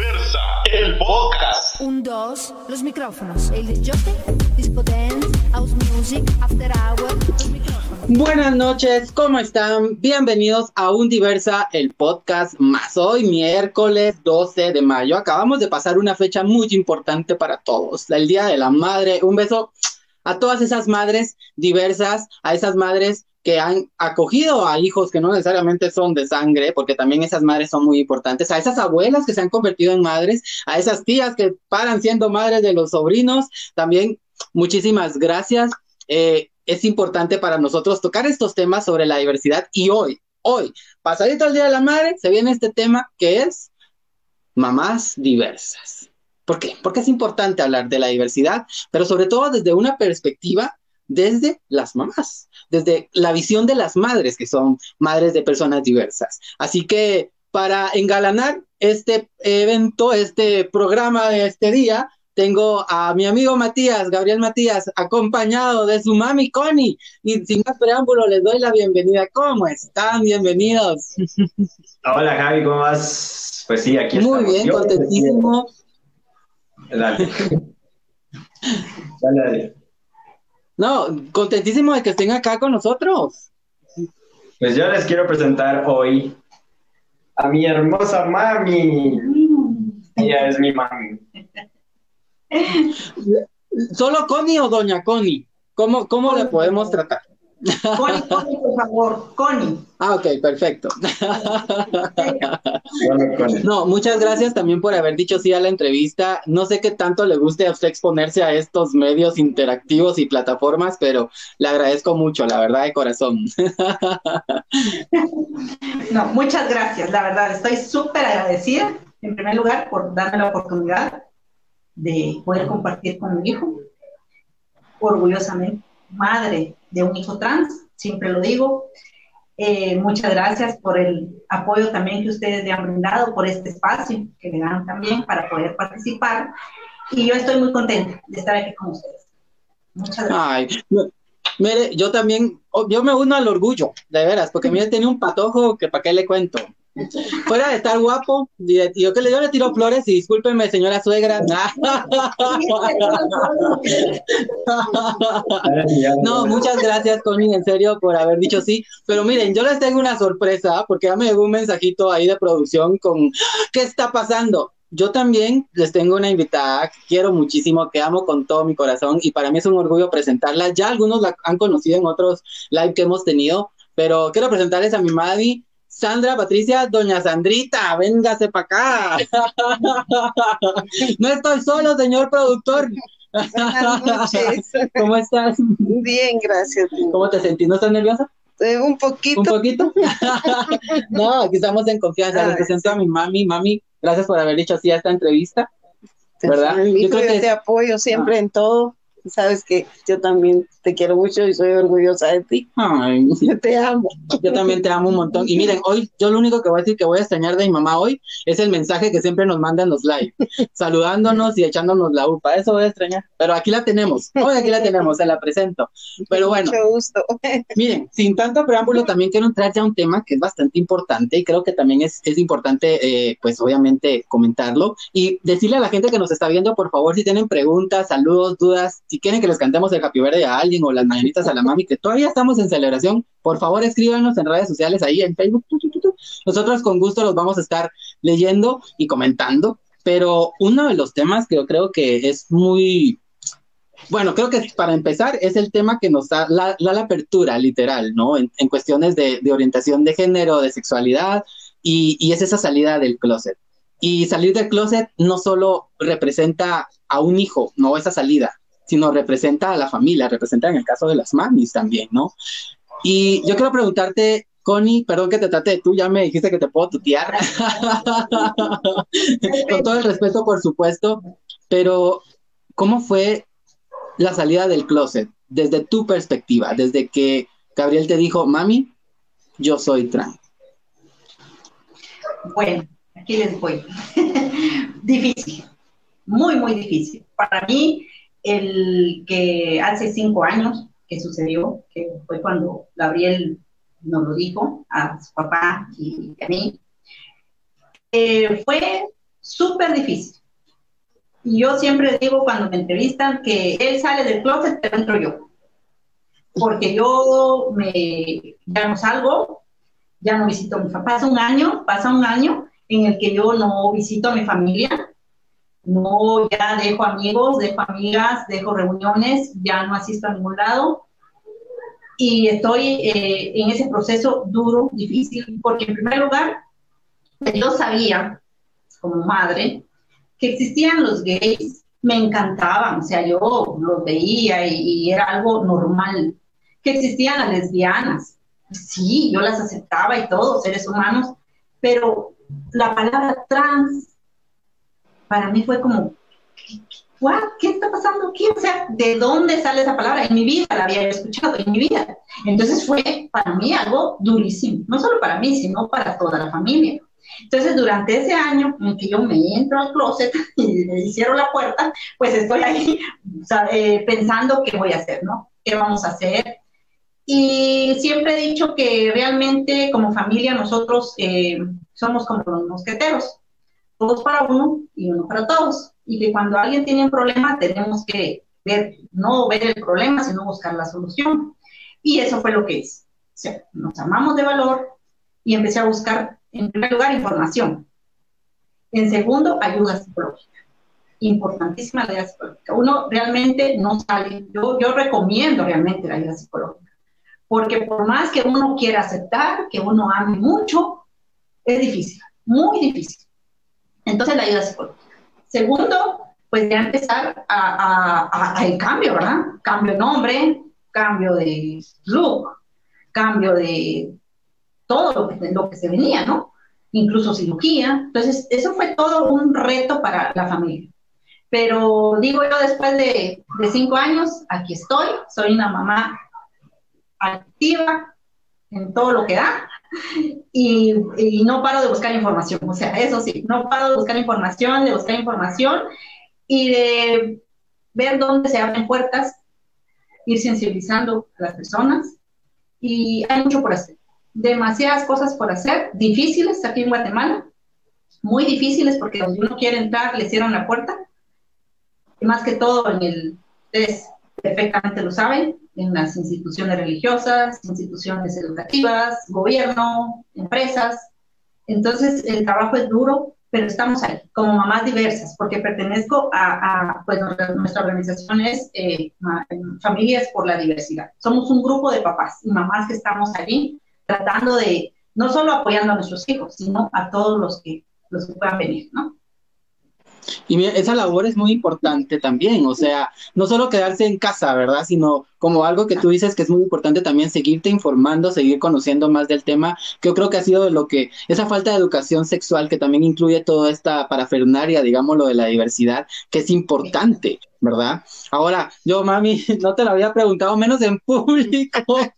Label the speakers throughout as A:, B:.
A: Diversa, el podcast.
B: Un, dos, los micrófonos. El disjockey, disco dance, house music, after hour, los micrófonos.
C: Buenas noches, ¿cómo están? Bienvenidos a Un Diversa, el podcast más hoy, miércoles 12 de mayo. Acabamos de pasar una fecha muy importante para todos, el Día de la Madre. Un beso a todas esas madres diversas, a esas madres que han acogido a hijos que no necesariamente son de sangre, porque también esas madres son muy importantes, a esas abuelas que se han convertido en madres, a esas tías que paran siendo madres de los sobrinos, también muchísimas gracias. Eh, es importante para nosotros tocar estos temas sobre la diversidad y hoy, hoy, pasadito el Día de la Madre, se viene este tema que es mamás diversas. ¿Por qué? Porque es importante hablar de la diversidad, pero sobre todo desde una perspectiva desde las mamás, desde la visión de las madres, que son madres de personas diversas. Así que para engalanar este evento, este programa de este día, tengo a mi amigo Matías, Gabriel Matías, acompañado de su mami Connie. Y sin más preámbulo, les doy la bienvenida. ¿Cómo están? Bienvenidos.
D: Hola Javi, ¿cómo vas? Pues sí, aquí
C: Muy bien, contentísimo.
D: Dale. Dale, dale.
C: No, contentísimo de que estén acá con nosotros.
D: Pues yo les quiero presentar hoy a mi hermosa mami. Ella es mi mami.
C: ¿Solo Connie o Doña Connie? ¿Cómo, cómo le podemos tratar?
E: Connie, Connie, por favor, Connie.
C: Ah, ok, perfecto. No, muchas gracias también por haber dicho sí a la entrevista. No sé qué tanto le guste a usted exponerse a estos medios interactivos y plataformas, pero le agradezco mucho, la verdad, de corazón.
E: No, muchas gracias, la verdad, estoy súper agradecida, en primer lugar, por darme la oportunidad de poder compartir con mi hijo. Orgullosamente, madre de un hijo trans, siempre lo digo. Eh, muchas gracias por el apoyo también que ustedes le han brindado, por este espacio que le dan también para poder participar. Y yo estoy muy contenta de estar aquí con ustedes. Muchas gracias.
C: Ay, mire, yo también, oh, yo me uno al orgullo, de veras, porque mire, tenía un patojo que para qué le cuento. Fuera de estar guapo, yo que le, yo le tiro flores y discúlpeme, señora suegra. No, muchas gracias, Connie, en serio, por haber dicho sí. Pero miren, yo les tengo una sorpresa, porque ya me llegó un mensajito ahí de producción con ¿qué está pasando? Yo también les tengo una invitada que quiero muchísimo, que amo con todo mi corazón, y para mí es un orgullo presentarla. Ya algunos la han conocido en otros live que hemos tenido, pero quiero presentarles a mi madre. Sandra Patricia, doña Sandrita, véngase para acá. No estoy solo, señor productor.
F: Buenas noches.
C: ¿Cómo estás?
F: Bien, gracias.
C: ¿Cómo te sentís? ¿No estás nerviosa?
F: Eh, un poquito.
C: ¿Un poquito? no, aquí estamos en confianza. Les
F: Ay,
C: presento a mi mami. Mami, gracias por haber dicho sí a esta entrevista. ¿verdad? Yo creo
F: yo,
C: que- Ah.
F: te apoyo siempre en todo. Sabes que yo también te quiero mucho y soy orgullosa de ti.
C: Ay,
F: Yo te amo.
C: yo también te amo un montón. Y miren, hoy yo lo único que voy a decir que voy a extrañar de mi mamá hoy es el mensaje que siempre nos manda en los live, saludándonos y echándonos la upa. Eso voy a extrañar. Pero aquí la tenemos. Hoy aquí la tenemos, se la presento. Pero bueno,
F: Mucho gusto.
C: Miren, sin tanto preámbulo, también quiero entrar ya a un tema que es bastante importante y creo que también es, es importante, eh, pues obviamente, comentarlo y decirle a la gente que nos está viendo, por favor, si tienen preguntas, saludos, dudas, si quieren que les cantemos el Happy a alguien o las mañanitas a la mami, que todavía estamos en celebración, por favor, escríbanos en redes sociales, ahí en Facebook. Nosotros con gusto los vamos a estar leyendo y comentando, pero uno de los temas que yo creo que es muy bueno, creo que para empezar es el tema que nos da la, apertura, literal, ¿no? En, cuestiones de, de, orientación de género, de sexualidad, y, y, es esa salida del closet. Y salir del closet no solo representa a un hijo, no esa salida, sino representa a la familia, representa en el caso de las mamis también, ¿no? Y yo quiero preguntarte, Connie, perdón que te trate de tú, ya me dijiste que te puedo tutear. Con todo el respeto, por supuesto, pero ¿cómo fue la salida del closet desde tu perspectiva, desde que Gabriel te dijo, mami, yo soy trans?
E: Bueno, aquí les voy. difícil, muy, muy difícil. Para mí, el que hace cinco años que sucedió, que fue cuando Gabriel nos lo dijo a su papá y a mí, eh, fue súper difícil. Y yo siempre digo cuando me entrevistan que él sale del closet, pero entro yo. Porque yo me, ya no salgo, ya no visito a mi familia. Pasa un año, pasa un año en el que yo no visito a mi familia, no ya dejo amigos, dejo amigas, dejo reuniones, ya no asisto a ningún lado. Y estoy eh, en ese proceso duro, difícil, porque en primer lugar, yo sabía, como madre, que existían los gays, me encantaban, o sea, yo los veía y, era algo normal. Que existían las lesbianas, sí, yo las aceptaba y todo, seres humanos, pero la palabra trans para mí fue como, ¿qué está pasando aquí? O sea, ¿de dónde sale esa palabra? En mi vida la había escuchado, en mi vida. Entonces fue para mí algo durísimo, no solo para mí, sino para toda la familia. Entonces, durante ese año en que yo me entro al closet y me cierro la puerta, pues estoy ahí eh, pensando qué voy a hacer, ¿no? ¿Qué vamos a hacer? Y siempre he dicho que realmente como familia nosotros eh, somos como los mosqueteros, todos para uno y uno para todos. Y que cuando alguien tiene un problema tenemos que ver, no ver el problema, sino buscar la solución. Y eso fue lo que hice. O sea, nos amamos de valor y empecé a buscar en primer lugar, información. En segundo, ayuda psicológica. Importantísima la ayuda psicológica. Uno realmente no sale, yo, yo recomiendo realmente la ayuda psicológica, porque por más que uno quiera aceptar, que uno ame mucho, es difícil, muy difícil. Entonces la ayuda psicológica. Segundo, pues ya empezar a, a, el cambio, ¿verdad? Cambio de nombre, cambio de look, cambio de todo lo que, lo que se venía, ¿no? Incluso cirugía. Entonces, eso fue todo un reto para la familia. Pero digo yo, después de, de cinco años, aquí estoy, soy una mamá activa en todo lo que da y, no paro de buscar información. O sea, eso sí, no paro de buscar información, de buscar información y de ver dónde se abren puertas, ir sensibilizando a las personas y hay mucho por hacer demasiadas cosas por hacer, difíciles aquí en Guatemala, muy difíciles porque donde uno quiere entrar le cierran la puerta. Y más que todo en el, ustedes perfectamente lo saben, en las instituciones religiosas, instituciones educativas, gobierno, empresas. Entonces el trabajo es duro, pero estamos ahí como mamás diversas, porque pertenezco a, pues nuestra organización es eh, Familias por la Diversidad. Somos un grupo de papás y mamás que estamos allí tratando de, no solo apoyando a nuestros hijos, sino a todos los que, los que puedan venir, ¿no?
C: Y esa labor es muy importante también, o sea, no solo quedarse en casa, ¿verdad? Sino como algo que tú dices que es muy importante también seguirte informando, seguir conociendo más del tema, que yo creo que ha sido lo que, esa falta de educación sexual que también incluye toda esta parafernaria, digamos, lo de la diversidad, que es importante, ¿verdad? Ahora, yo, mami, no te lo había preguntado, menos en público.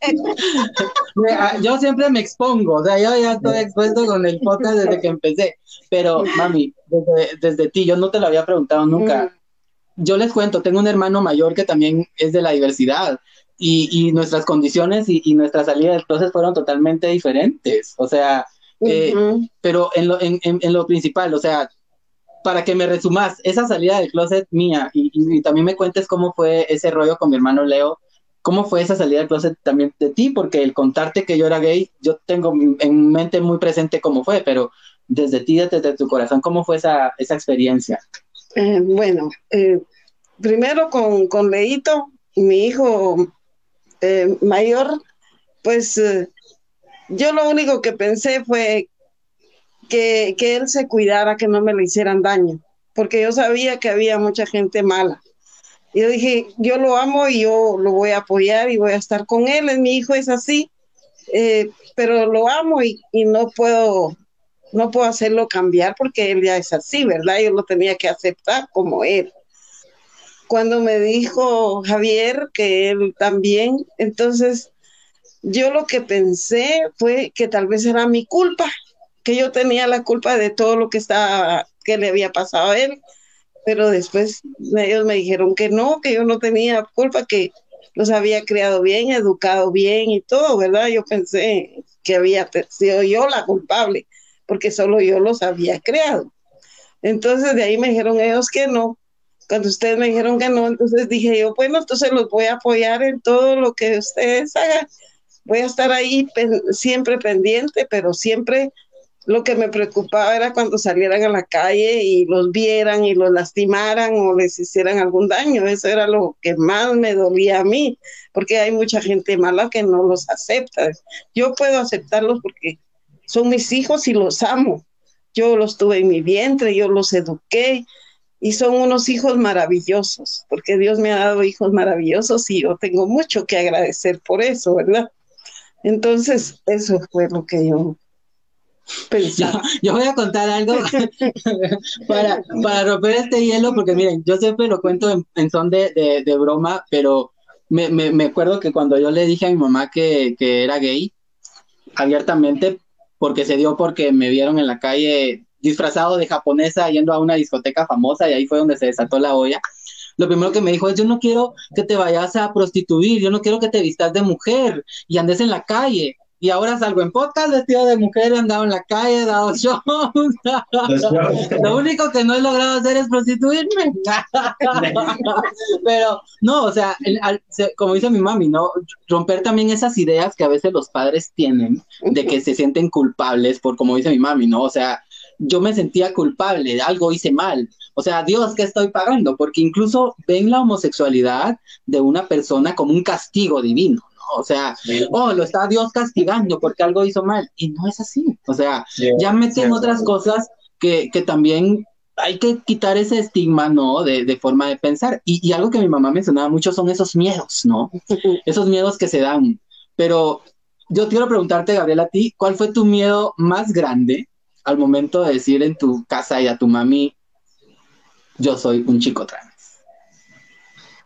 C: Ah, yo siempre me expongo, o sea, yo ya estoy expuesto con el podcast desde que empecé, pero, mami, desde, desde ti, yo no te lo había preguntado nunca. Mm. Yo les cuento, tengo un hermano mayor que también es de la diversidad y, y nuestras condiciones y, y nuestra salida del proceso fueron totalmente diferentes, o sea, eh, pero en lo, en, en lo principal, o sea, para que me resumas esa salida del closet mía y, también me cuentes cómo fue ese rollo con mi hermano Leo, cómo fue esa salida del closet también de ti, porque el contarte que yo era gay, yo tengo en mente muy presente cómo fue, pero desde ti, desde, tu corazón, ¿cómo fue esa, esa experiencia?
F: Eh, bueno, eh, primero con, con Leito, mi hijo eh, mayor, pues yo lo único que pensé fue que, él se cuidara, que no me le hicieran daño, porque yo sabía que había mucha gente mala. Yo dije, yo lo amo y yo lo voy a apoyar y voy a estar con él. Mi hijo es así, eh, pero lo amo y, y, no puedo, no puedo hacerlo cambiar porque él ya es así, ¿verdad? Yo lo tenía que aceptar como él. Cuando me dijo Javier que él también, entonces yo lo que pensé fue que tal vez era mi culpa, que yo tenía la culpa de todo lo que estaba, que le había pasado a él, pero después ellos me dijeron que no, que yo no tenía culpa, que los había criado bien, educado bien y todo, ¿verdad? Yo pensé que había sido yo la culpable, porque solo yo los había creado. Entonces de ahí me dijeron ellos que no. Cuando ustedes me dijeron que no, entonces dije yo, bueno, entonces los voy a apoyar en todo lo que ustedes hagan. Voy a estar ahí siempre pendiente, pero siempre lo que me preocupaba era cuando salieran a la calle y los vieran y los lastimaran o les hicieran algún daño. Eso era lo que más me dolía a mí, porque hay mucha gente mala que no los acepta. Yo puedo aceptarlos porque son mis hijos y los amo. Yo los tuve en mi vientre, yo los eduqué y son unos hijos maravillosos, porque Dios me ha dado hijos maravillosos y yo tengo mucho que agradecer por eso, ¿verdad? Entonces, eso fue lo que yo
C: yo, voy a contar algo para, romper este hielo, porque miren, yo siempre lo cuento en, son de, broma, pero me, me, acuerdo que cuando yo le dije a mi mamá que era gay, abiertamente, porque se dio porque me vieron en la calle disfrazado de japonesa yendo a una discoteca famosa y ahí fue donde se desató la olla. Lo primero que me dijo es, yo no quiero que te vayas a prostituir, yo no quiero que te vistas de mujer y andes en la calle y ahora salgo en podcast vestido de mujer, he andado en la calle, he dado shows. Lo único que no he logrado hacer es prostituirme. Pero no, o sea, como dice mi mami, ¿no? Romper también esas ideas que a veces los padres tienen de que se sienten culpables por, como dice mi mami, ¿no? O sea, yo me sentía culpable, algo hice mal. O sea, Dios, ¿qué estoy pagando? Porque incluso ven la homosexualidad de una persona como un castigo divino. O sea, oh, lo está Dios castigando porque algo hizo mal. Y no es así. O sea, ya meten otras cosas que, que, también hay que quitar ese estigma, ¿no? De, de forma de pensar. Y, y, algo que mi mamá mencionaba mucho son esos miedos, ¿no? esos miedos que se dan. Pero yo quiero preguntarte, Gabriela, a ti, ¿cuál fue tu miedo más grande al momento de decir en tu casa y a tu mami, yo soy un chico trans?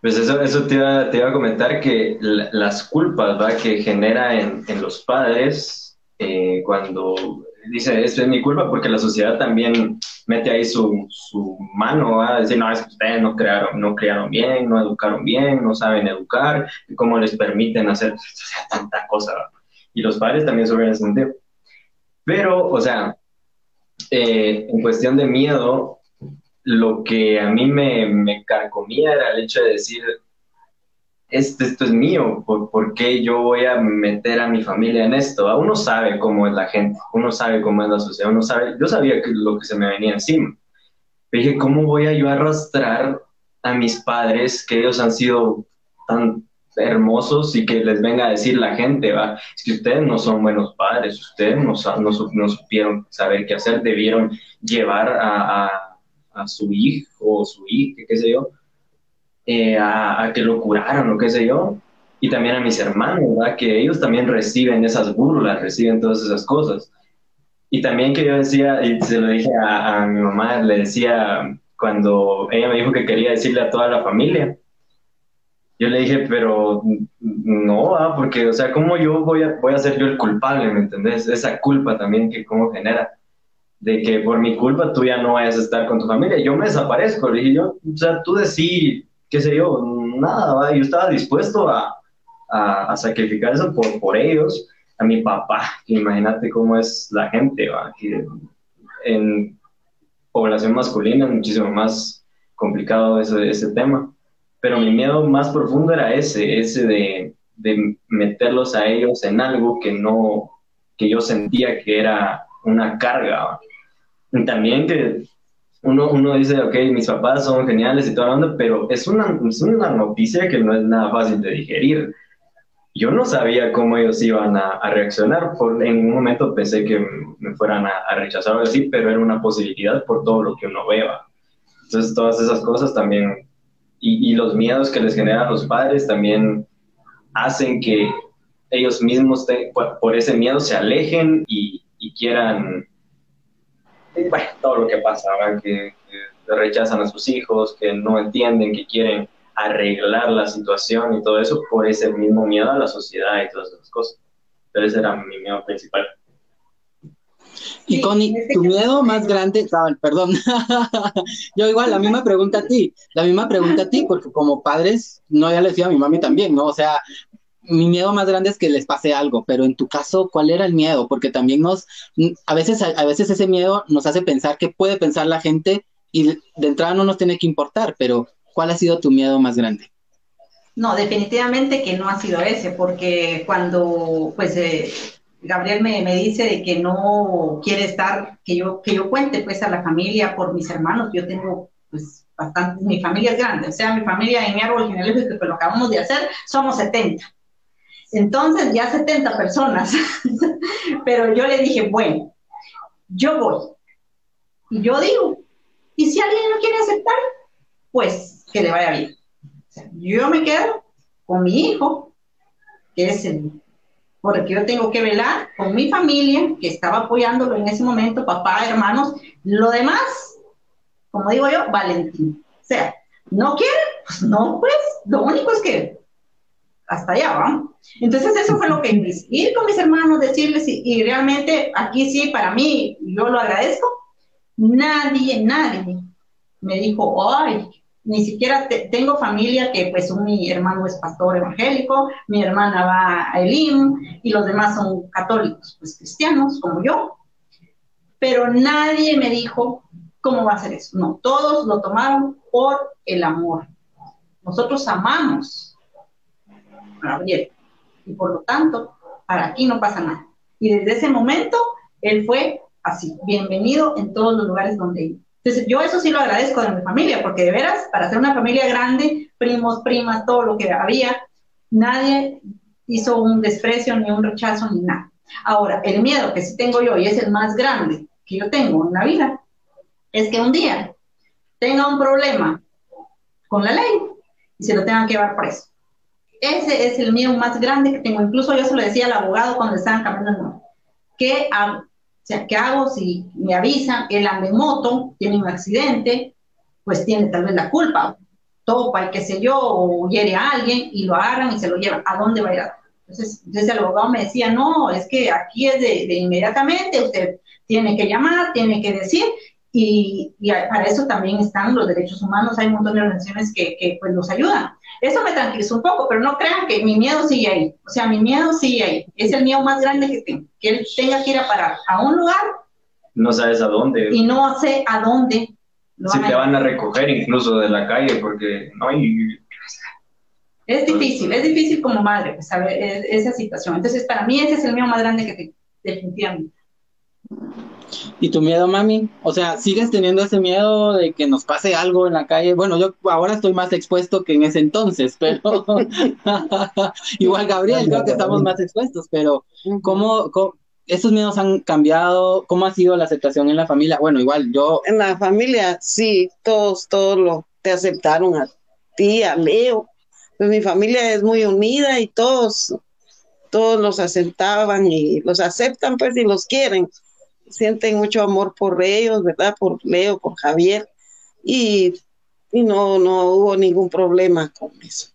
D: Pues eso, eso te, iba, te iba a comentar que las culpas ¿va? que genera en, en los padres eh, cuando dice, esto es mi culpa, porque la sociedad también mete ahí su, su mano a decir, no, es que ustedes no crearon, no crearon bien, no educaron bien, no saben educar, cómo les permiten hacer o sea, tanta cosa. Y los padres también sobre ese sentido. Pero, o sea, eh, en cuestión de miedo, lo que a mí me, me carcomía era el hecho de decir, este, esto es mío, ¿por, qué yo voy a meter a mi familia en esto? Uno sabe cómo es la gente, uno sabe cómo es la sociedad, uno sabe, yo sabía que lo que se me venía encima. dije, ¿cómo voy a yo arrastrar a mis padres, que ellos han sido tan hermosos y que les venga a decir la gente, va, es que ustedes no son buenos padres, ustedes no, no, no supieron saber qué hacer, debieron llevar a a su hijo o su hija, qué sé yo, eh, a, que lo curaran o qué sé yo, y también a mis hermanos, ¿verdad? Que ellos también reciben esas burlas, reciben todas esas cosas. Y también que yo decía, y se lo dije a, mi mamá, le decía cuando ella me dijo que quería decirle a toda la familia, yo le dije, pero no, porque, o sea, ¿cómo yo voy a, voy a ser yo el culpable, ¿me entendés? Esa culpa también que cómo genera de que por mi culpa tú ya no vayas a estar con tu familia. Yo me desaparezco, le yo, o sea, tú decís, qué sé yo, nada, yo estaba dispuesto a, a, sacrificar eso por, por ellos, a mi papá, imagínate cómo es la gente, ¿va? En población masculina es muchísimo más complicado ese, ese tema, pero mi miedo más profundo era ese, ese de, de meterlos a ellos en algo que no, que yo sentía que era una carga. Y también que uno, uno dice, ok, mis papás son geniales y el mundo, pero es una, es una noticia que no es nada fácil de digerir. Yo no sabía cómo ellos iban a, reaccionar. Por, en un momento pensé que me fueran a, rechazar o así, pero era una posibilidad por todo lo que uno vea. Entonces, todas esas cosas también, y, y los miedos que les generan los padres también hacen que ellos mismos por, por ese miedo se alejen y, y quieran, bueno, todo lo que pasa, que, rechazan a sus hijos, que no entienden, que quieren arreglar la situación y todo eso por ese mismo miedo a la sociedad y todas esas cosas. Pero ese era mi miedo principal.
C: Y Connie, tu miedo más grande, perdón, yo igual, la misma pregunta a ti, la misma pregunta a ti, porque como padres, no, ya le decía a mi mami también, ¿no? O sea, mi miedo más grande es que les pase algo, pero en tu caso, ¿cuál era el miedo? Porque también nos, a veces, a veces ese miedo nos hace pensar qué puede pensar la gente y de entrada no nos tiene que importar, pero ¿cuál ha sido tu miedo más grande?
E: No, definitivamente que no ha sido ese, porque cuando pues eh, Gabriel me, me, dice de que no quiere estar, que yo, que yo cuente pues a la familia por mis hermanos, yo tengo pues bastante, mi familia es grande, o sea, mi familia en mi árbol genealógico que lo acabamos de hacer, somos 70. Entonces, ya 70 personas. Pero yo le dije, bueno, yo voy. Y yo digo, y si alguien no quiere aceptar, pues que le vaya bien. yo me quedo con mi hijo, que es el, porque yo tengo que velar con mi familia, que estaba apoyándolo en ese momento, papá, hermanos, lo demás, como digo yo, Valentín. O sea, no quiere, pues no, pues, lo único es que hasta allá, ¿vamos? Entonces eso fue lo que hice, ir con mis hermanos, decirles, y, realmente aquí sí, para mí, yo lo agradezco, nadie, nadie me dijo, ay, ni siquiera tengo familia que pues mi hermano es pastor evangélico, mi hermana va a Elim y los demás son católicos, pues cristianos como yo. Pero nadie me dijo cómo va a ser eso. No, todos lo tomaron por el amor. Nosotros amamos a Gabriel y por lo tanto, para aquí no pasa nada. Y desde ese momento, él fue así, bienvenido en todos los lugares donde iba. Entonces, yo eso sí lo agradezco de mi familia, porque de veras, para ser una familia grande, primos, primas, todo lo que había, nadie hizo un desprecio, ni un rechazo, ni nada. Ahora, el miedo que sí tengo yo, y es el más grande que yo tengo en la vida, es que un día tenga un problema con la ley y se lo tengan que llevar preso. Ese es el miedo más grande que tengo. Incluso yo se lo decía al abogado cuando estaban cambiando. ¿Qué hago? O sea, ¿qué hago si me avisan, él anda en moto, tiene un accidente, pues tiene tal vez la culpa, topa y qué sé yo, o hiere a alguien y lo agarran y se lo llevan. ¿A dónde va a ir? Entonces, entonces el abogado me decía, no, es que aquí es de, de inmediatamente, usted tiene que llamar, tiene que decir, y, para eso también están los derechos humanos, hay un montón de organizaciones que, que pues nos ayudan. Eso me tranquilizó un poco, pero no crean que mi miedo sigue ahí. O sea, mi miedo sigue ahí. Es el miedo más grande que tengo. Que él tenga que ir a parar a un lugar.
D: No sabes a dónde.
E: Y no sé a dónde.
D: Si te van a recoger incluso de la calle, porque no hay...
E: Es difícil, es difícil como madre pues, saber esa situación. Entonces, para mí ese es el miedo más grande que tengo, definitivamente.
C: ¿Y tu miedo, mami? O sea, ¿sigues teniendo ese miedo de que nos pase algo en la calle? Bueno, yo ahora estoy más expuesto que en ese entonces, pero igual Gabriel, creo que estamos más expuestos, pero ¿cómo, esos miedos han cambiado? ¿Cómo ha sido la aceptación en la familia? Bueno, igual yo...
F: En la familia, sí, todos, todos lo, te aceptaron a ti, a Leo. Pues mi familia es muy unida y todos, todos los aceptaban y los aceptan pues y los quieren sienten mucho amor por ellos, ¿verdad? Por Leo, por Javier, y, y no, no hubo ningún problema con eso.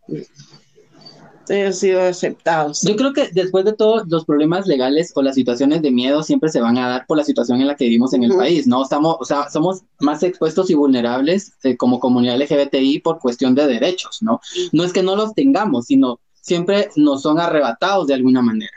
F: Han sido aceptados.
C: Yo creo que después de todos los problemas legales o las situaciones de miedo siempre se van a dar por la situación en la que vivimos en el país, ¿no? Estamos, o sea, somos más expuestos y vulnerables eh, como comunidad LGBTI por cuestión de derechos, ¿no? No es que no los tengamos, sino siempre nos son arrebatados de alguna manera.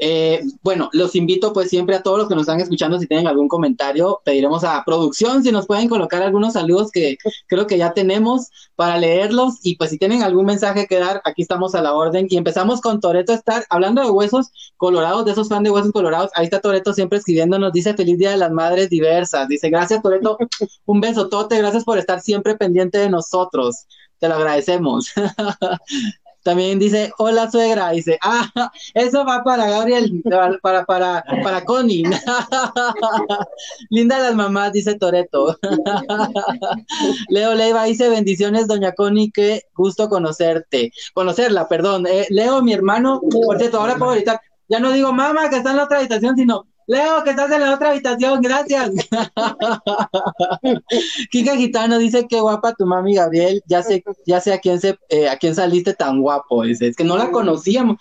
C: Eh, bueno, los invito pues siempre a todos los que nos están escuchando, si tienen algún comentario, pediremos a producción si nos pueden colocar algunos saludos que creo que ya tenemos para leerlos y pues si tienen algún mensaje que dar, aquí estamos a la orden y empezamos con Toreto estar hablando de huesos colorados, de esos fans de huesos colorados, ahí está Toreto siempre escribiéndonos, dice feliz día de las madres diversas, dice gracias Toreto, un beso tote, gracias por estar siempre pendiente de nosotros, te lo agradecemos. También dice, hola suegra, dice, ah, eso va para Gabriel, para, para, para Connie. Linda las mamás, dice Toreto. Leo Leiva dice, bendiciones, doña Connie, qué gusto conocerte, conocerla, perdón. Eh, Leo, mi hermano, por cierto, ahora puedo gritar, ya no digo mamá que está en la otra habitación, sino Leo, que estás en la otra habitación, gracias. Kika Gitano dice que guapa tu mami Gabriel, ya sé, ya sé a quién se, eh, a quién saliste tan guapo, dice, es que no la conocíamos.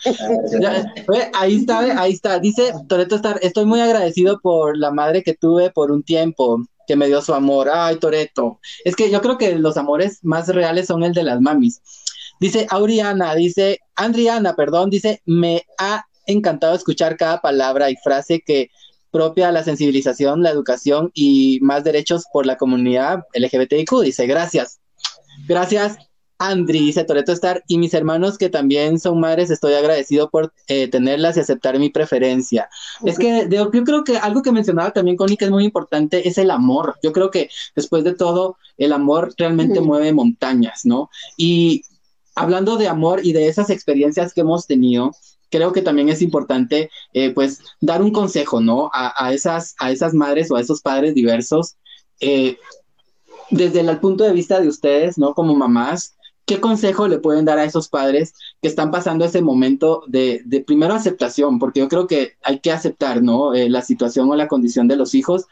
C: ahí está, ahí está, dice Toreto estar, estoy muy agradecido por la madre que tuve por un tiempo, que me dio su amor. Ay, Toreto. Es que yo creo que los amores más reales son el de las mamis. Dice Auriana, dice Andriana, perdón, dice, me ha encantado escuchar cada palabra y frase que propia a la sensibilización, la educación y más derechos por la comunidad LGBTIQ. Dice, gracias. Gracias, Andri, dice Toreto Star, y mis hermanos que también son madres, estoy agradecido por eh, tenerlas y aceptar mi preferencia. Es que yo creo que algo que mencionaba también Connie que es muy importante es el amor. Yo creo que después de todo, el amor realmente mueve montañas, ¿no? Y hablando de amor y de esas experiencias que hemos tenido, creo que también es importante, eh, pues, dar un consejo, ¿no? A, esas, a esas madres o a esos padres diversos, eh, desde el punto de vista de ustedes, ¿no? Como mamás, ¿qué consejo le pueden dar a esos padres que están pasando ese momento de, de primero aceptación? Porque yo creo que hay que aceptar, ¿no? Eh, la situación o la condición de los hijos,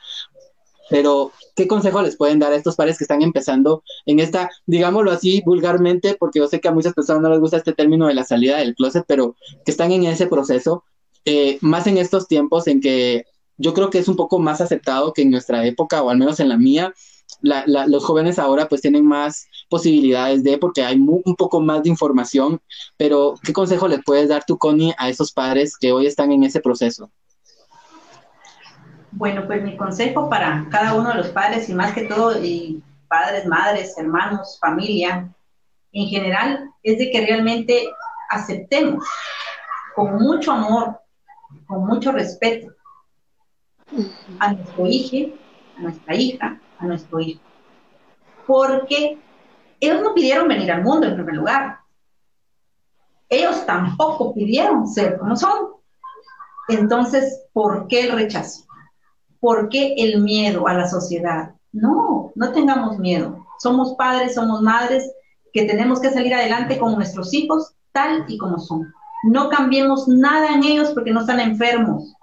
C: pero ¿qué consejo les pueden dar a estos padres que están empezando en esta, digámoslo así vulgarmente, porque yo sé que a muchas personas no les gusta este término de la salida del closet, pero que están en ese proceso, eh, más en estos tiempos en que yo creo que es un poco más aceptado que en nuestra época, o al menos en la mía, los jóvenes ahora pues tienen más posibilidades de, porque hay un poco más de información, pero ¿qué consejo les puedes dar tú, Connie, a esos padres que hoy están en ese proceso?
E: Bueno, pues mi consejo para cada uno de los padres y más que todo, padres, madres, hermanos, familia, en general, es de que realmente aceptemos con mucho amor, con mucho respeto a nuestro hijo, a nuestra hija, a nuestro hijo. Porque ellos no pidieron venir al mundo en primer lugar. Ellos tampoco pidieron ser como son. Entonces, ¿por qué el rechazo? ¿Por qué el miedo a la sociedad? No, no tengamos miedo. Somos padres, somos madres que tenemos que salir adelante con nuestros hijos tal y como son. No cambiemos nada en ellos porque no están enfermos.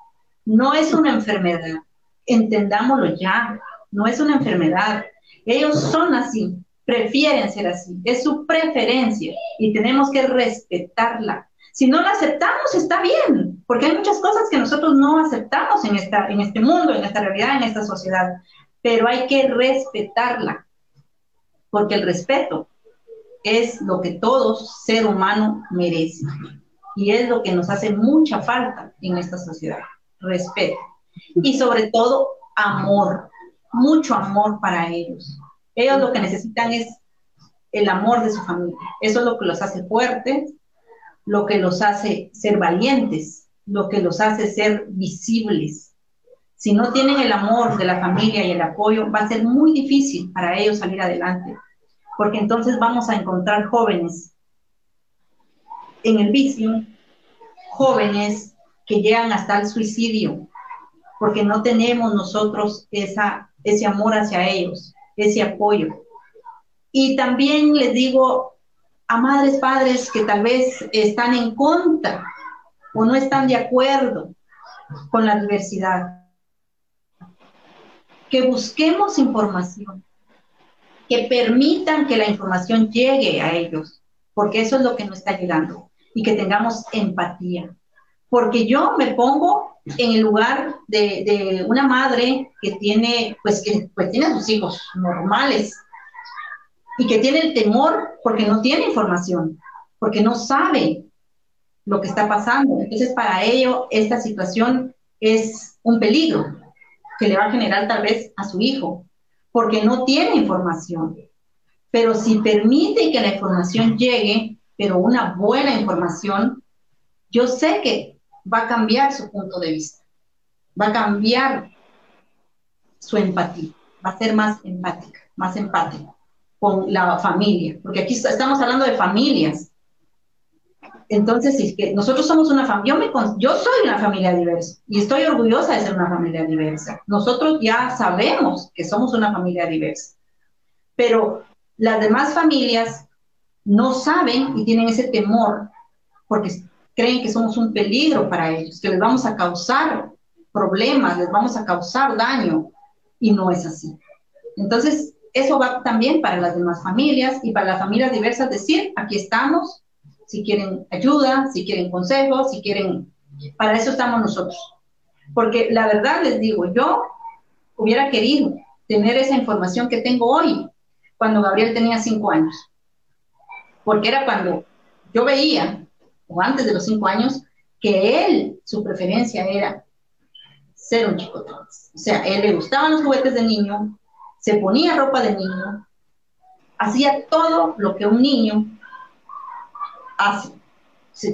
E: No es una enfermedad. Entendámoslo ya. No es una enfermedad. Ellos son así, prefieren ser así. Es su preferencia y tenemos que respetarla. Si no la aceptamos, está bien, porque hay muchas cosas que nosotros no aceptamos en, esta, en este mundo, en esta realidad, en esta sociedad, pero hay que respetarla, porque el respeto es lo que todo ser humano merece y es lo que nos hace mucha falta en esta sociedad, respeto y sobre todo amor, mucho amor para ellos. Ellos lo que necesitan es el amor de su familia, eso es lo que los hace fuertes, lo que los hace ser valientes, lo que los hace ser visibles. Si no tienen el amor de la familia y el apoyo, va a ser muy difícil para ellos salir adelante, porque entonces vamos a encontrar jóvenes en el vicio, jóvenes que llegan hasta el suicidio, porque no tenemos nosotros esa, ese amor hacia ellos, ese apoyo. Y también les digo, a madres, padres que tal vez están en contra o no están de acuerdo con la diversidad. Que busquemos información, que permitan que la información llegue a ellos, porque eso es lo que no está llegando, y que tengamos empatía. Porque yo me pongo en el lugar de, una madre que tiene, pues, que pues, tiene sus hijos normales, y que tiene el temor porque no tiene información, porque no sabe lo que está pasando. Entonces, para ello, esta situación es un peligro que le va a generar tal vez a su hijo, porque no tiene información. Pero si permite que la información llegue, pero una buena información, yo sé que va a cambiar su punto de vista, va a cambiar su empatía, va a ser más empática, más empático con la familia, porque aquí estamos hablando de familias. Entonces, es que nosotros somos una familia, yo, yo soy una familia diversa y estoy orgullosa de ser una familia diversa. Nosotros ya sabemos que somos una familia diversa, pero las demás familias no saben y tienen ese temor porque creen que somos un peligro para ellos, que les vamos a causar problemas, les vamos a causar daño y no es así. Entonces, eso va también para las demás familias y para las familias diversas, decir, aquí estamos, si quieren ayuda, si quieren consejos, si quieren, para eso estamos nosotros. Porque la verdad les digo, yo hubiera querido tener esa información que tengo hoy, cuando Gabriel tenía cinco años. porque era cuando yo veía, o antes de los cinco años, que él, su preferencia era ser un chico trans. O sea, él le gustaban los juguetes de niño, se ponía ropa de niño, hacía todo lo que un niño hace.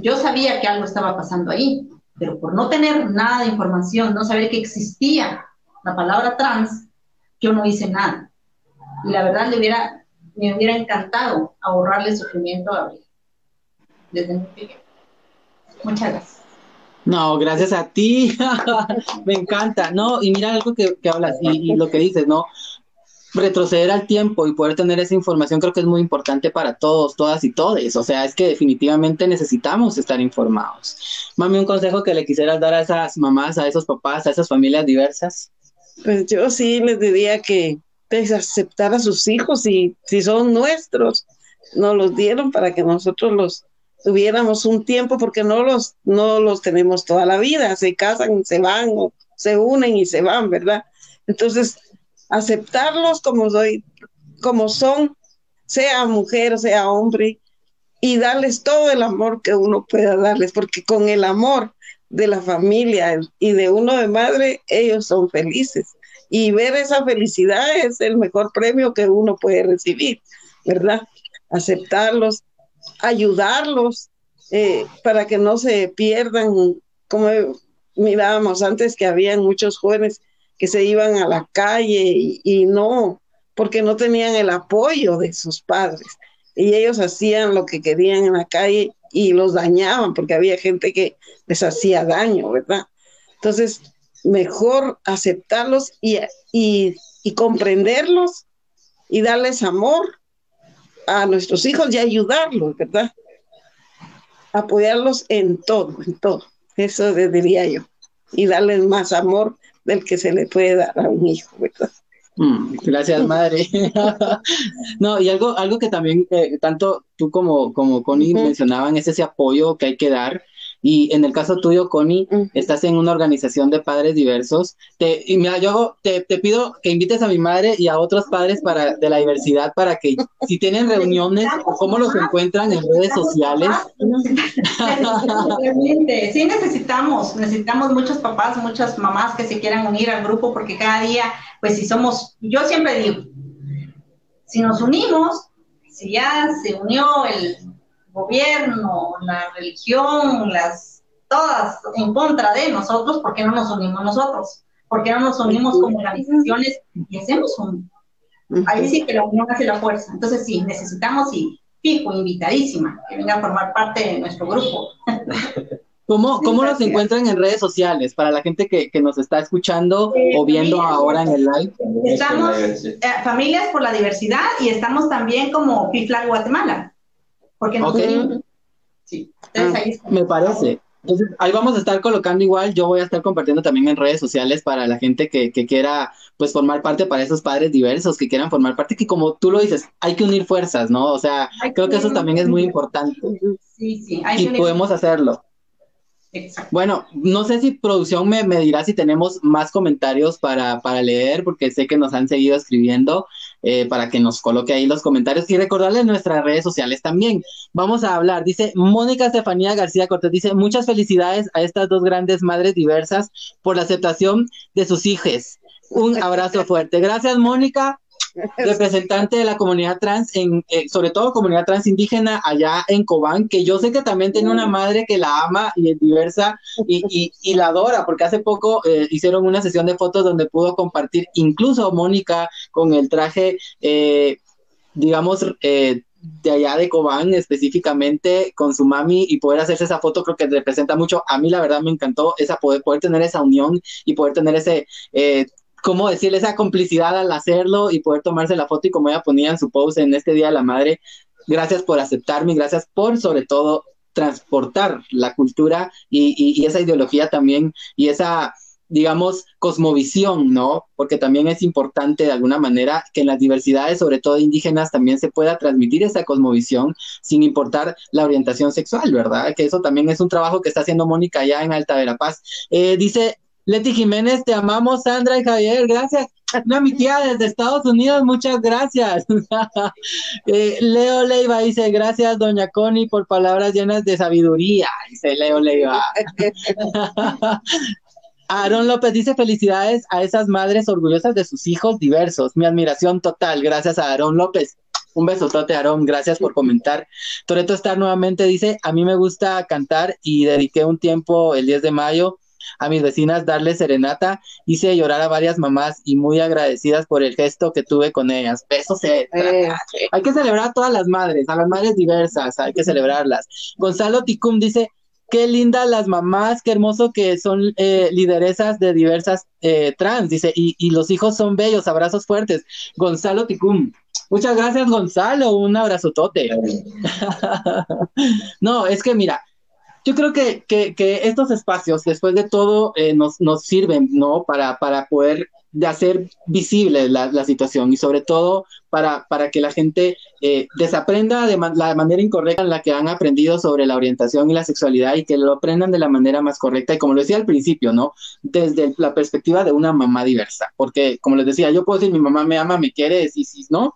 E: yo sabía que algo estaba pasando ahí, pero por no tener nada de información, no saber que existía la palabra trans, yo no hice nada. Y la verdad le hubiera, me hubiera encantado ahorrarle sufrimiento a Gabriel. Desde muy pequeño. Muchas gracias.
C: No, gracias a ti. me encanta. No, y mira algo que, hablas y, y, lo que dices, ¿no? Retroceder al tiempo y poder tener esa información creo que es muy importante para todos, todas y todes. O sea, es que definitivamente necesitamos estar informados. Mami, un consejo que le quisieras dar a esas mamás, a esos papás, a esas familias diversas.
F: Pues yo sí les diría que aceptar a sus hijos y si son nuestros, nos los dieron para que nosotros los tuviéramos un tiempo porque no los, no los tenemos toda la vida, se casan, se van o se unen y se van, ¿verdad? Entonces, aceptarlos como soy, como son, sea mujer, sea hombre, y darles todo el amor que uno pueda darles, porque con el amor de la familia y de uno de madre, ellos son felices. Y ver esa felicidad es el mejor premio que uno puede recibir, ¿verdad? Aceptarlos, ayudarlos eh, para que no se pierdan, como mirábamos antes que habían muchos jóvenes que se iban a la calle y, no, porque no tenían el apoyo de sus padres. Y ellos hacían lo que querían en la calle y los dañaban, porque había gente que les hacía daño, ¿verdad? Entonces, mejor aceptarlos y, y, y comprenderlos y darles amor a nuestros hijos y ayudarlos, ¿verdad? Apoyarlos en todo, en todo. Eso diría yo. Y darles más amor del que se le puede dar a un hijo, ¿verdad?
C: Mm, gracias, madre. no, y algo, algo que también eh, tanto tú como, como Connie mencionaban es ese apoyo que hay que dar y en el caso tuyo, Connie, estás en una organización de padres diversos. Te, y mira, yo te, te, pido que invites a mi madre y a otros padres para, de la diversidad para que si tienen reuniones, cómo los encuentran en redes sociales.
E: Sí necesitamos, necesitamos muchos papás, muchas mamás que se quieran unir al grupo porque cada día, pues si somos, yo siempre digo, si nos unimos, si ya se unió el gobierno, la religión, las todas en contra de nosotros, ¿por qué no nos unimos nosotros? ¿Por qué no nos unimos como organizaciones y hacemos un? Ahí sí que la unión hace la fuerza. Entonces sí, necesitamos y fijo, invitadísima, que venga a formar parte de nuestro grupo.
C: ¿Cómo, ¿Cómo los encuentran en redes sociales para la gente que, que nos está escuchando o viendo ahora en el live?
E: Estamos eh, Familias por la Diversidad y estamos también como FIFLAG Guatemala. Porque no
C: sí. Ah, me parece. Entonces, ahí vamos a estar colocando igual, yo voy a estar compartiendo también en redes sociales para la gente que, que, quiera pues formar parte, para esos padres diversos que quieran formar parte, que como tú lo dices, hay que unir fuerzas, ¿no? O sea, creo que eso también es muy importante.
E: Sí, sí.
C: y podemos hacerlo. Bueno, no sé si producción me, dirá si tenemos más comentarios para, leer, porque sé que nos han seguido escribiendo eh, para que nos coloque ahí los comentarios y recordarles nuestras redes sociales también. Vamos a hablar, dice Mónica Estefanía García Cortés, dice muchas felicidades a estas dos grandes madres diversas por la aceptación de sus hijos. Un abrazo fuerte. Gracias, Mónica representante de la comunidad trans, en, eh, sobre todo comunidad trans indígena allá en Cobán, que yo sé que también tiene una madre que la ama y es diversa y, y, la adora, porque hace poco eh, hicieron una sesión de fotos donde pudo compartir incluso Mónica con el traje, eh, digamos, de allá de Cobán específicamente con su mami y poder hacerse esa foto creo que representa mucho. A mí la verdad me encantó esa poder, poder tener esa unión y poder tener ese cómo decirle esa complicidad al hacerlo y poder tomarse la foto y como ella ponía en su post en este Día de la Madre, gracias por aceptarme, gracias por sobre todo transportar la cultura y, esa ideología también y esa, digamos, cosmovisión, ¿no? Porque también es importante de alguna manera que en las diversidades, sobre todo indígenas, también se pueda transmitir esa cosmovisión sin importar la orientación sexual, ¿verdad? Que eso también es un trabajo que está haciendo Mónica allá en Alta Verapaz. Eh, dice Leti Jiménez, te amamos, Sandra y Javier, gracias. No, mi tía desde Estados Unidos, muchas gracias. Eh, Leo Leiva dice, gracias, doña Connie, por palabras llenas de sabiduría, dice Leo Leiva. Aaron López dice felicidades a esas madres orgullosas de sus hijos diversos. Mi admiración total. Gracias a Aaron López. Un besotote, Aaron. Gracias por comentar. Toreto Star nuevamente dice, a mí me gusta cantar y dediqué un tiempo el 10 de mayo a mis vecinas darle serenata. Hice llorar a varias mamás y muy agradecidas por el gesto que tuve con ellas. Besos. Eh, hay que celebrar a todas las madres, a las madres diversas, hay que celebrarlas. Gonzalo Ticum dice, qué lindas las mamás, qué hermoso que son eh, lideresas de diversas eh, trans, dice, y, y, los hijos son bellos, abrazos fuertes. Gonzalo Ticum. Muchas gracias, Gonzalo, un abrazotote. no, es que mira, yo creo que, que, que estos espacios, después de todo, eh, nos, nos sirven, ¿no? Para, para poder de hacer visible la, la, situación y sobre todo para, para que la gente eh, desaprenda de la manera incorrecta en la que han aprendido sobre la orientación y la sexualidad y que lo aprendan de la manera más correcta y como lo decía al principio, ¿no? Desde la perspectiva de una mamá diversa, porque como les decía, yo puedo decir mi mamá me ama, me quiere, sí, sí, ¿no?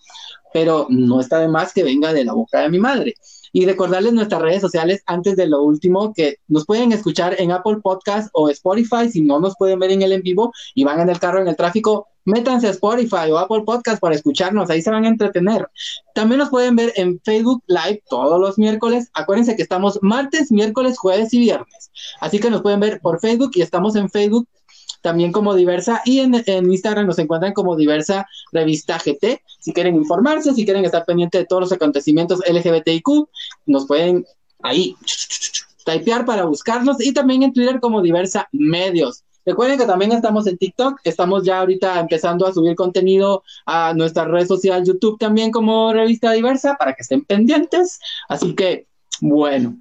C: Pero no está de más que venga de la boca de mi madre. Y recordarles nuestras redes sociales antes de lo último, que nos pueden escuchar en Apple Podcast o Spotify, si no nos pueden ver en el en vivo y van en el carro en el tráfico, métanse a Spotify o Apple Podcast para escucharnos, ahí se van a entretener. También nos pueden ver en Facebook Live todos los miércoles. Acuérdense que estamos martes, miércoles, jueves y viernes. Así que nos pueden ver por Facebook y estamos en Facebook también como diversa y en, en, Instagram nos encuentran como diversa revista GT. Si quieren informarse, si quieren estar pendientes de todos los acontecimientos LGBTIQ, nos pueden ahí typear para buscarnos y también en Twitter como diversa medios. Recuerden que también estamos en TikTok, estamos ya ahorita empezando a subir contenido a nuestra red social YouTube también como revista diversa para que estén pendientes. Así que, bueno,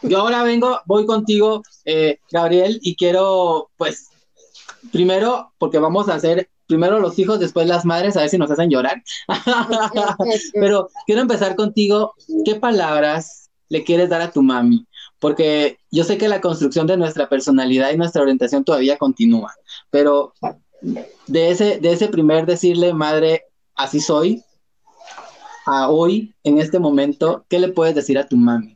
C: yo ahora vengo, voy contigo, eh, Gabriel, y quiero pues primero, porque vamos a hacer primero los hijos, después las madres, a ver si nos hacen llorar. Pero quiero empezar contigo. ¿Qué palabras le quieres dar a tu mami? Porque yo sé que la construcción de nuestra personalidad y nuestra orientación todavía continúa, pero de ese, de ese primer decirle, madre, así soy, a hoy, en este momento, ¿qué le puedes decir a tu mami?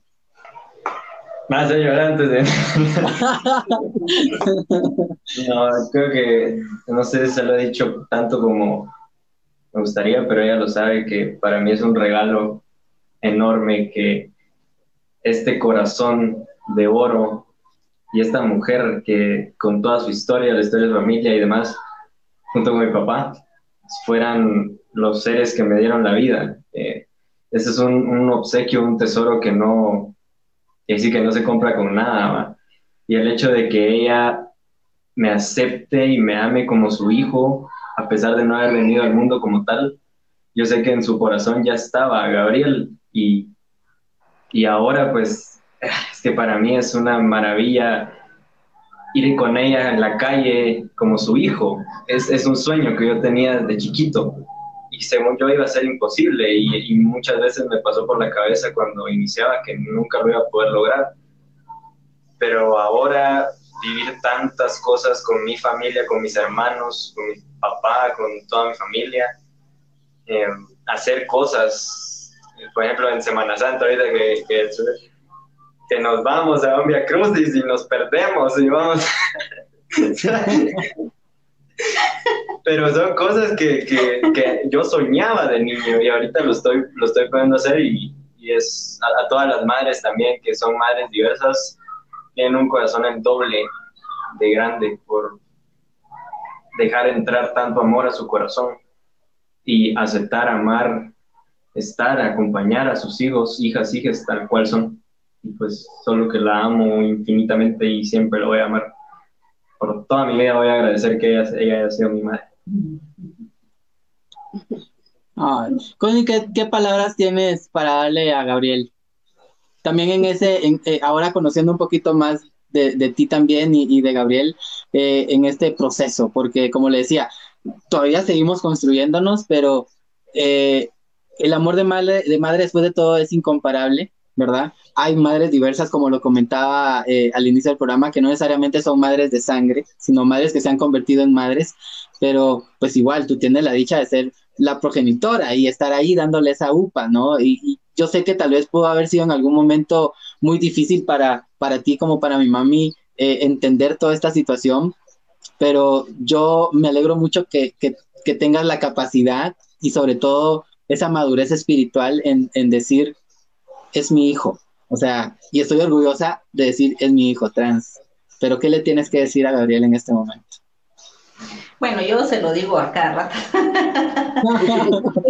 D: Más a llorar antes de... no, creo que, no sé si se lo he dicho tanto como me gustaría, pero ella lo sabe que para mí es un regalo enorme que este corazón de oro y esta mujer que con toda su historia, la historia de su familia y demás, junto con mi papá, fueran los seres que me dieron la vida. Eh, ese es un, un obsequio, un tesoro que no, y así que no se compra con nada. Y el hecho de que ella me acepte y me ame como su hijo, a pesar de no haber venido al mundo como tal, yo sé que en su corazón ya estaba Gabriel y, y ahora pues es que para mí es una maravilla ir con ella en la calle como su hijo. Es, es un sueño que yo tenía desde chiquito y según yo iba a ser imposible y, y, muchas veces me pasó por la cabeza cuando iniciaba que nunca lo iba a poder lograr. Pero ahora vivir tantas cosas con mi familia, con mis hermanos, con mi papá, con toda mi familia, eh, hacer cosas, por ejemplo en Semana Santa ahorita que, que, que nos vamos a un Via Crucis y nos perdemos y vamos... pero son cosas que, que, que, yo soñaba de niño y ahorita lo estoy, lo estoy pudiendo hacer y, y es a, todas las madres también, que son madres diversas, tienen un corazón el doble de grande por dejar entrar tanto amor a su corazón y aceptar, amar, estar, acompañar a sus hijos, hijas, hijas, tal cual son. Y pues solo que la amo infinitamente y siempre lo voy a amar. Por toda mi vida voy a agradecer que ella, haya sido mi madre.
C: Ay, Connie, ¿qué, ¿qué, palabras tienes para darle a Gabriel? También en ese, eh, ahora conociendo un poquito más de, ti también y, y de Gabriel eh, en este proceso, porque como le decía, todavía seguimos construyéndonos, pero eh, el amor de madre, de madre después de todo es incomparable. ¿Verdad? Hay madres diversas, como lo comentaba eh, al inicio del programa, que no necesariamente son madres de sangre, sino madres que se han convertido en madres, pero pues igual tú tienes la dicha de ser la progenitora y estar ahí dándole esa upa, ¿no? Y, yo sé que tal vez pudo haber sido en algún momento muy difícil para, para ti como para mi mami eh, entender toda esta situación, pero yo me alegro mucho que, que, tengas la capacidad y sobre todo esa madurez espiritual en, en decir, es mi hijo. O sea, y estoy orgullosa de decir, es mi hijo trans. Pero ¿qué le tienes que decir a Gabriel en este momento?
E: Bueno, yo se lo digo a cada rato.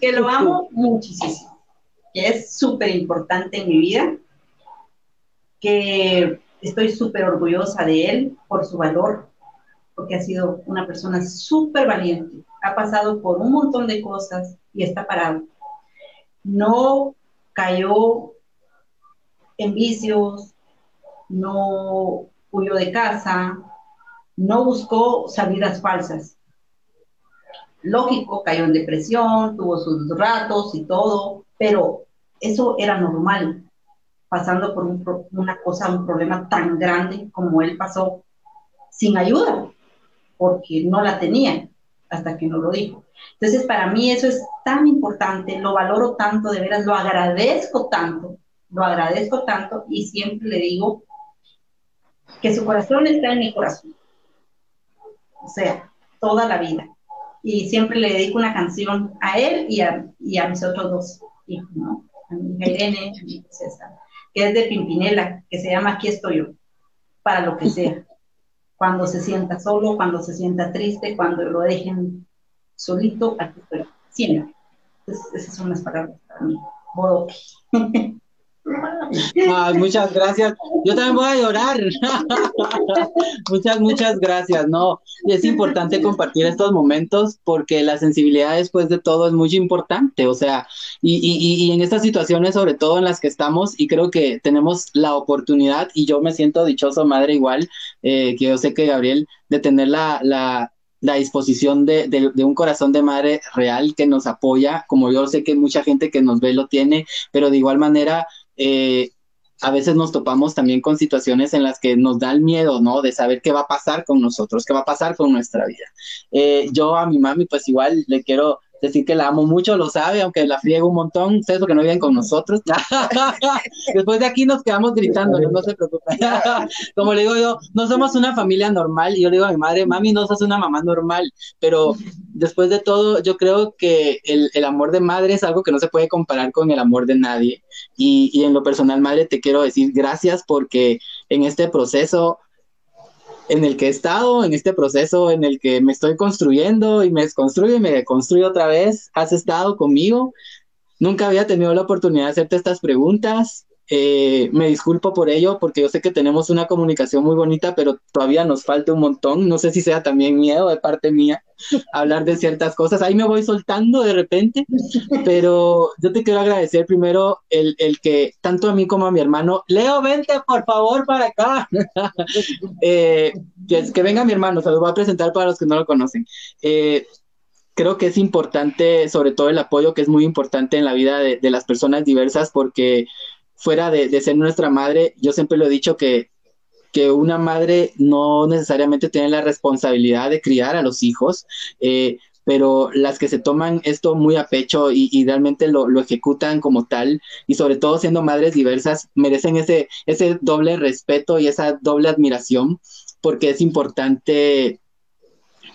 E: que lo amo muchísimo. Que es súper importante en mi vida. Que estoy súper orgullosa de él por su valor. Porque ha sido una persona súper valiente. Ha pasado por un montón de cosas y está parado. No cayó en vicios, no huyó de casa, no buscó salidas falsas. Lógico, cayó en depresión, tuvo sus ratos y todo, pero eso era normal, pasando por una cosa, un problema tan grande como él pasó, sin ayuda, porque no la tenía hasta que no lo dijo. Entonces, para mí eso es tan importante, lo valoro tanto, de veras, lo agradezco tanto, lo agradezco tanto y siempre le digo que su corazón está en mi corazón. O sea, toda la vida. Y siempre le dedico una canción a él y a, mis otros dos hijos, ¿no? A mi hija Irene, a mi César, que es de Pimpinela, que se llama Aquí estoy yo, para lo que sea. Cuando se sienta solo, cuando se sienta triste, cuando lo dejen solito, aquí estoy, siempre. esas son las palabras para mí.
C: muchas gracias. Yo también voy a llorar. muchas, muchas gracias. No, es importante compartir estos momentos porque la sensibilidad después de todo es muy importante. O sea, y, y, y en estas situaciones, sobre todo en las que estamos, y creo que tenemos la oportunidad, y yo me siento dichoso, madre, igual, eh, que yo sé que Gabriel, de tener la, la, la disposición de, de, un corazón de madre real que nos apoya, como yo sé que mucha gente que nos ve lo tiene, pero de igual manera, eh, a veces nos topamos también con situaciones en las que nos da el miedo, ¿no? De saber qué va a pasar con nosotros, qué va a pasar con nuestra vida. Eh, yo a mi mami, pues igual le quiero decir que la amo mucho, lo sabe, aunque la friego un montón, ustedes porque no viven con nosotros. Después de aquí nos quedamos gritando, no, se preocupen. Como le digo yo, no somos una familia normal, y yo le digo a mi madre, mami, no sos una mamá normal, pero después de todo, yo creo que el, el amor de madre es algo que no se puede comparar con el amor de nadie. Y, y en lo personal, madre, te quiero decir gracias porque en este proceso en el que he estado, en este proceso en el que me estoy construyendo y me desconstruyo y me construyo otra vez. Has estado conmigo. Nunca había tenido la oportunidad de hacerte estas preguntas. Eh, me disculpo por ello porque yo sé que tenemos una comunicación muy bonita, pero todavía nos falta un montón. No sé si sea también miedo de parte mía hablar de ciertas cosas. Ahí me voy soltando de repente, pero yo te quiero agradecer primero el, el que tanto a mí como a mi hermano, Leo, vente por favor para acá. eh, que, que, venga mi hermano, se lo voy a presentar para los que no lo conocen. Eh, creo que es importante, sobre todo el apoyo que es muy importante en la vida de, de las personas diversas, porque fuera de, ser nuestra madre, yo siempre lo he dicho que, que una madre no necesariamente tiene la responsabilidad de criar a los hijos, eh, pero las que se toman esto muy a pecho y, realmente lo, ejecutan como tal, y sobre todo siendo madres diversas, merecen ese, ese doble respeto y esa doble admiración, porque es importante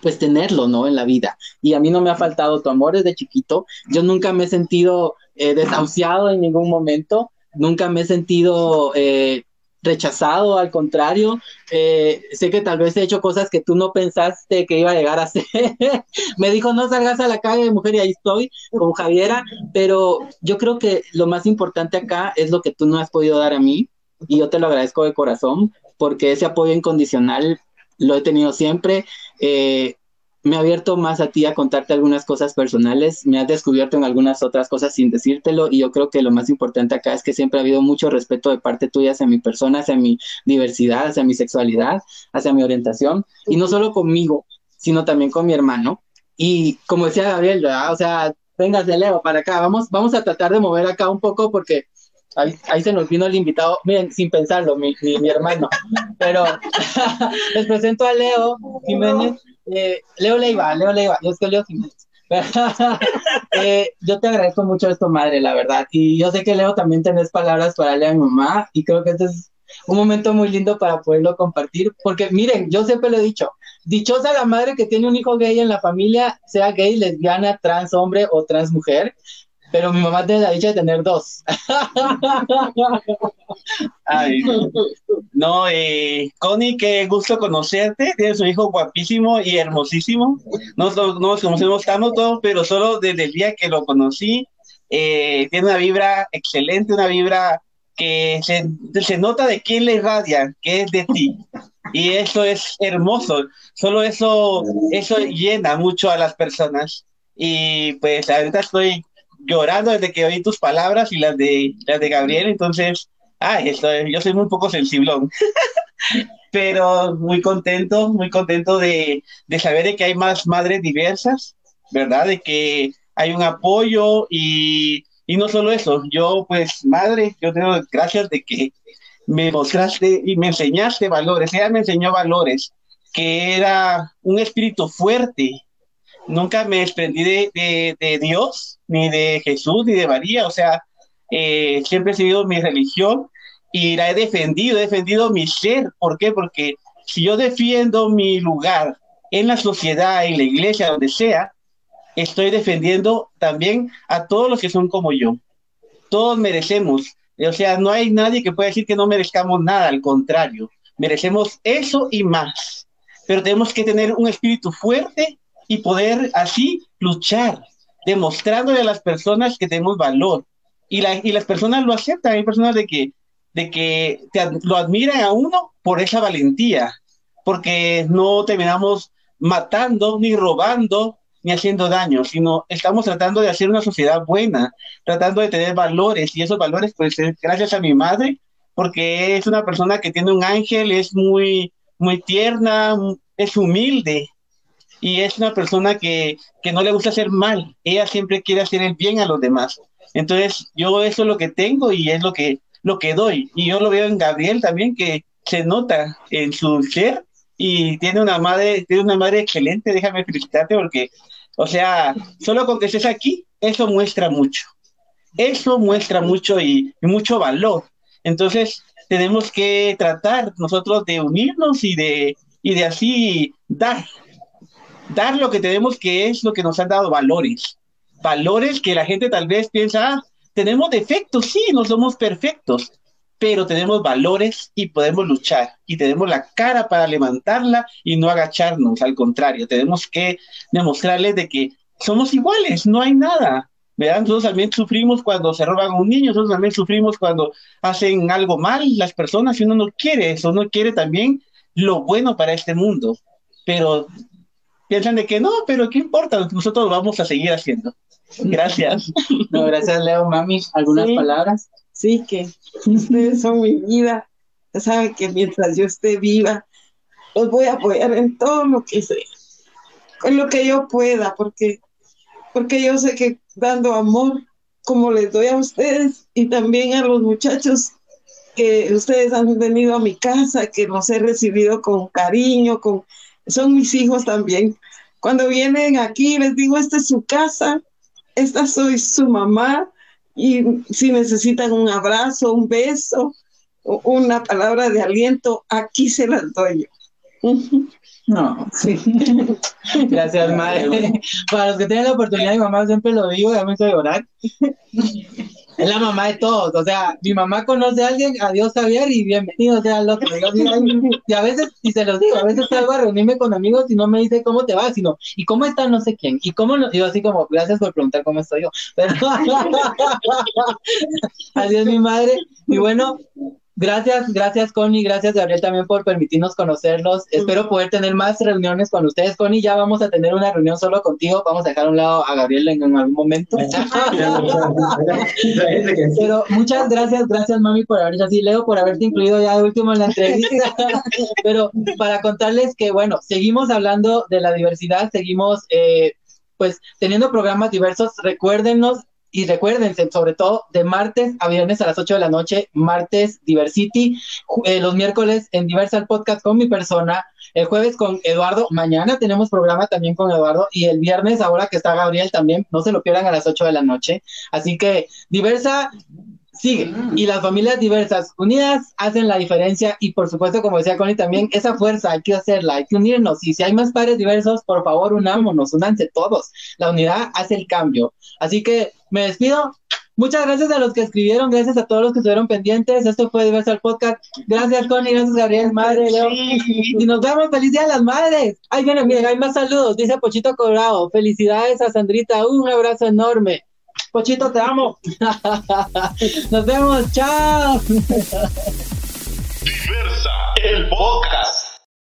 C: pues tenerlo, ¿no? En la vida. Y a mí no me ha faltado tu amor desde chiquito. Yo nunca me he sentido eh, desahuciado en ningún momento nunca me he sentido eh, rechazado, al contrario, eh, sé que tal vez he hecho cosas que tú no pensaste que iba a llegar a hacer. me dijo, no salgas a la calle, mujer, y ahí estoy con Javiera, pero yo creo que lo más importante acá es lo que tú no has podido dar a mí, y yo te lo agradezco de corazón, porque ese apoyo incondicional lo he tenido siempre. Eh, me ha abierto más a ti a contarte algunas cosas personales, me has descubierto en algunas otras cosas sin decírtelo y yo creo que lo más importante acá es que siempre ha habido mucho respeto de parte tuya hacia mi persona, hacia mi diversidad, hacia mi sexualidad, hacia mi orientación y no solo conmigo, sino también con mi hermano. Y como decía Gabriel, o sea, véngase Leo para acá, vamos, vamos a tratar de mover acá un poco porque Ahí, se nos vino el invitado, miren, sin pensarlo, mi, mi, mi hermano. Pero les presento a Leo Jiménez, eh, Leo Leiva, Leo Leiva, yo soy Leo Jiménez. Eh, yo te agradezco mucho esto, madre, la verdad. Y yo sé que Leo también tenés palabras para darle a mi mamá y creo que este es un momento muy lindo para poderlo compartir, porque miren, yo siempre lo he dicho, dichosa la madre que tiene un hijo gay en la familia, sea gay, lesbiana, trans hombre o trans mujer, pero mi mamá tiene la dicha de tener dos.
G: Ay, no, eh, Connie, qué gusto conocerte. Tienes un hijo guapísimo y hermosísimo. No no nos conocemos tanto pero solo desde el día que lo conocí, eh, tiene una vibra excelente, una vibra que se, se nota de quién le irradia, que es de ti. Y eso es hermoso. Solo eso, eso llena mucho a las personas. Y pues ahorita estoy llorando desde que oí tus palabras y las de, las de Gabriel, entonces, ay, estoy, yo soy muy poco sensiblón. Pero muy contento, muy contento de, de saber de que hay más madres diversas, ¿verdad? De que hay un apoyo y, y no solo eso, yo pues madre, yo tengo gracias de que me mostraste y me enseñaste valores, ella me enseñó valores, que era un espíritu fuerte, nunca me desprendí de, de, Dios, ni de Jesús, ni de María, o sea, eh, siempre he seguido mi religión y la he defendido, he defendido mi ser. ¿Por qué? Porque si yo defiendo mi lugar en la sociedad, en la iglesia, donde sea, estoy defendiendo también a todos los que son como yo. Todos merecemos, o sea, no hay nadie que pueda decir que no merezcamos nada, al contrario, merecemos eso y más. Pero tenemos que tener un espíritu fuerte y poder así luchar, demostrándole a las personas que tenemos valor. Y, la, y las personas lo aceptan, hay personas de que, de que te, lo admiran a uno por esa valentía, porque no terminamos matando, ni robando, ni haciendo daño, sino estamos tratando de hacer una sociedad buena, tratando de tener valores, y esos valores, pues, es gracias a mi madre, porque es una persona que tiene un ángel, es muy, muy tierna, es humilde, y es una persona que, que, no le gusta hacer mal, ella siempre quiere hacer el bien a los demás. Entonces, yo eso es lo que tengo y es lo que, lo que doy. Y yo lo veo en Gabriel también, que se nota en su ser y tiene una madre, tiene una madre excelente, déjame felicitarte porque, o sea, solo con que estés aquí, eso muestra mucho. Eso muestra mucho y, y mucho valor. Entonces, tenemos que tratar nosotros de unirnos y de, y de así dar, dar lo que tenemos, que es lo que nos han dado valores. Valores que la gente tal vez piensa, ah, tenemos defectos, sí, no somos perfectos, pero tenemos valores y podemos luchar y tenemos la cara para levantarla y no agacharnos, al contrario, tenemos que demostrarles de que somos iguales, no hay nada. ¿verdad? Nosotros también sufrimos cuando se roban a un niño, nosotros también sufrimos cuando hacen algo mal las personas y uno no quiere eso, uno quiere también lo bueno para este mundo, pero piensan de que no, pero ¿qué importa? Nosotros vamos a seguir haciendo. Gracias.
C: No, gracias, Leo. Mami, ¿algunas
F: Sí.
C: palabras?
F: Sí, que ustedes son mi vida. Ya saben que mientras yo esté viva, los voy a apoyar en todo lo que sea, en lo que yo pueda, porque, porque yo sé que dando amor, como les doy a ustedes y también a los muchachos que ustedes han venido a mi casa, que los he recibido con cariño, con, son mis hijos también. Cuando vienen aquí, les digo, esta es su casa, esta soy su mamá, y si necesitan un abrazo, un beso, o una palabra de aliento, aquí se las doy yo.
C: No, sí. Gracias, madre. Para los que tienen la oportunidad, mi mamá siempre lo digo, ya me hizo llorar. Es la mamá de todos, o sea, mi mamá conoce a alguien, adiós Javier y bienvenido sea al otro. Y a veces, y se los digo, a veces salgo a reunirme con amigos y no me dice cómo te va, sino, ¿y cómo está no sé quién? ¿Y cómo no? Yo así como, gracias por preguntar cómo estoy yo. Pero, es mi madre. Y bueno, Gracias, gracias Connie, gracias Gabriel también por permitirnos conocerlos. Espero poder tener más reuniones con ustedes. Connie, ya vamos a tener una reunión solo contigo. Vamos a dejar a un lado a Gabriel en, en algún momento. Pero muchas gracias, gracias mami por haber así, Leo, por haberte incluido ya de último en la entrevista. Pero para contarles que, bueno, seguimos hablando de la diversidad, seguimos eh, pues teniendo programas diversos. Recuérdenos y recuérdense, sobre todo de martes a viernes a las 8 de la noche, martes Diversity, eh, los miércoles en Diversal Podcast con mi persona, el jueves con Eduardo, mañana tenemos programa también con Eduardo y el viernes ahora que está Gabriel también, no se lo pierdan a las 8 de la noche. Así que Diversa sigue. Y las familias diversas unidas hacen la diferencia y por supuesto como decía Connie también esa fuerza hay que hacerla hay que unirnos y si hay más padres diversos por favor unámonos únanse todos. La unidad hace el cambio. Así que me despido Muchas gracias a los que escribieron, gracias a todos los que estuvieron pendientes. Esto fue Diversal Podcast. Gracias, Connie, gracias, Gabriel, madre, Leo. Y nos vemos. Feliz Día a las Madres. Ay, miren, miren, hay más saludos. Dice Pochito Colorado. Felicidades a Sandrita. Un abrazo enorme. Pochito, te amo. Nos vemos. Chao.
A: Diversa, el podcast.